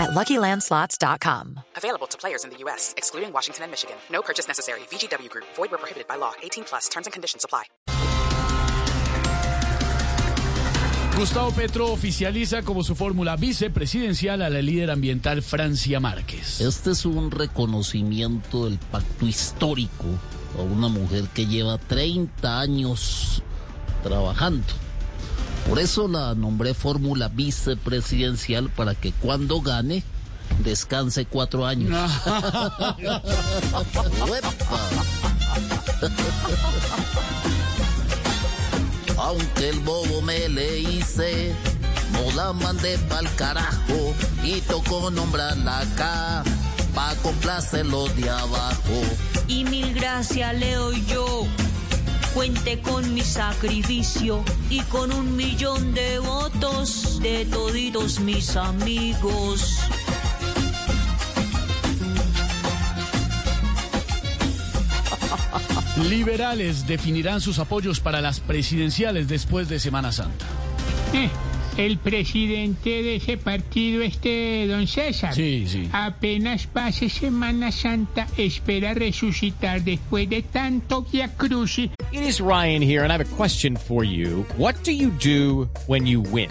at LuckyLandSlots.com. Available to players in the U.S., excluding Washington and Michigan. No purchase necessary. VGW Group. Void where prohibited by law. 18 plus. Terms and conditions apply. Gustavo Petro oficializa como su fórmula vicepresidencial a la líder ambiental Francia Márquez. Este es un reconocimiento del pacto histórico a una mujer que lleva 30 años trabajando. Por eso la nombré fórmula vicepresidencial para que cuando gane descanse cuatro años. Aunque el bobo me le hice, no la mandé pa'l carajo y tocó nombrarla acá pa' complacer los de abajo. y mil gracias le doy yo. Cuente con mi sacrificio y con un millón de votos de toditos mis amigos. Liberales definirán sus apoyos para las presidenciales después de Semana Santa. Eh, el presidente de ese partido, este don César, Sí, sí. apenas pase Semana Santa, espera resucitar después de tanto Via Crucis. It is Ryan here, and I have a question for you. What do you do when you win?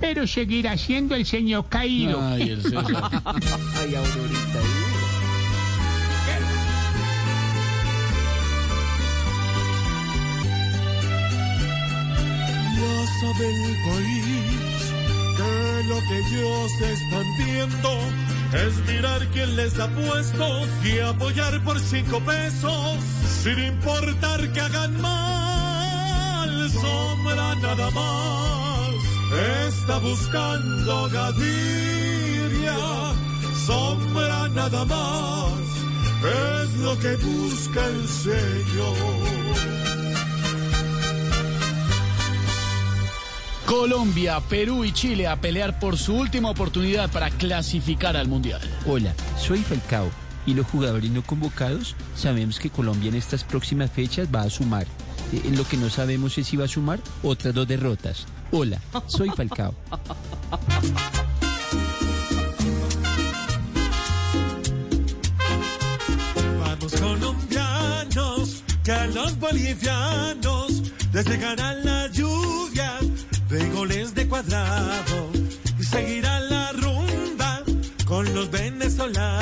Pero seguirá siendo el señor caído. Ay, el César. Ya sabe el país que lo que ellos están viendo es mirar quién les da puestos y apoyar por cinco pesos sin importar que hagan mal. Sombra nada más está buscando Gaviria. Sombra nada más es lo que busca el Señor. Colombia, Perú y Chile a pelear por su última oportunidad para clasificar al Mundial. Hola, soy Falcao y los jugadores no convocados sabemos que Colombia en estas próximas fechas va a sumar. Eh, lo que no sabemos es si va a sumar otras dos derrotas. Hola, soy Falcao. Vamos colombianos, que a los bolivianos les llegará la lluvia de goles de cuadrado y seguirá la rumba con los venezolanos.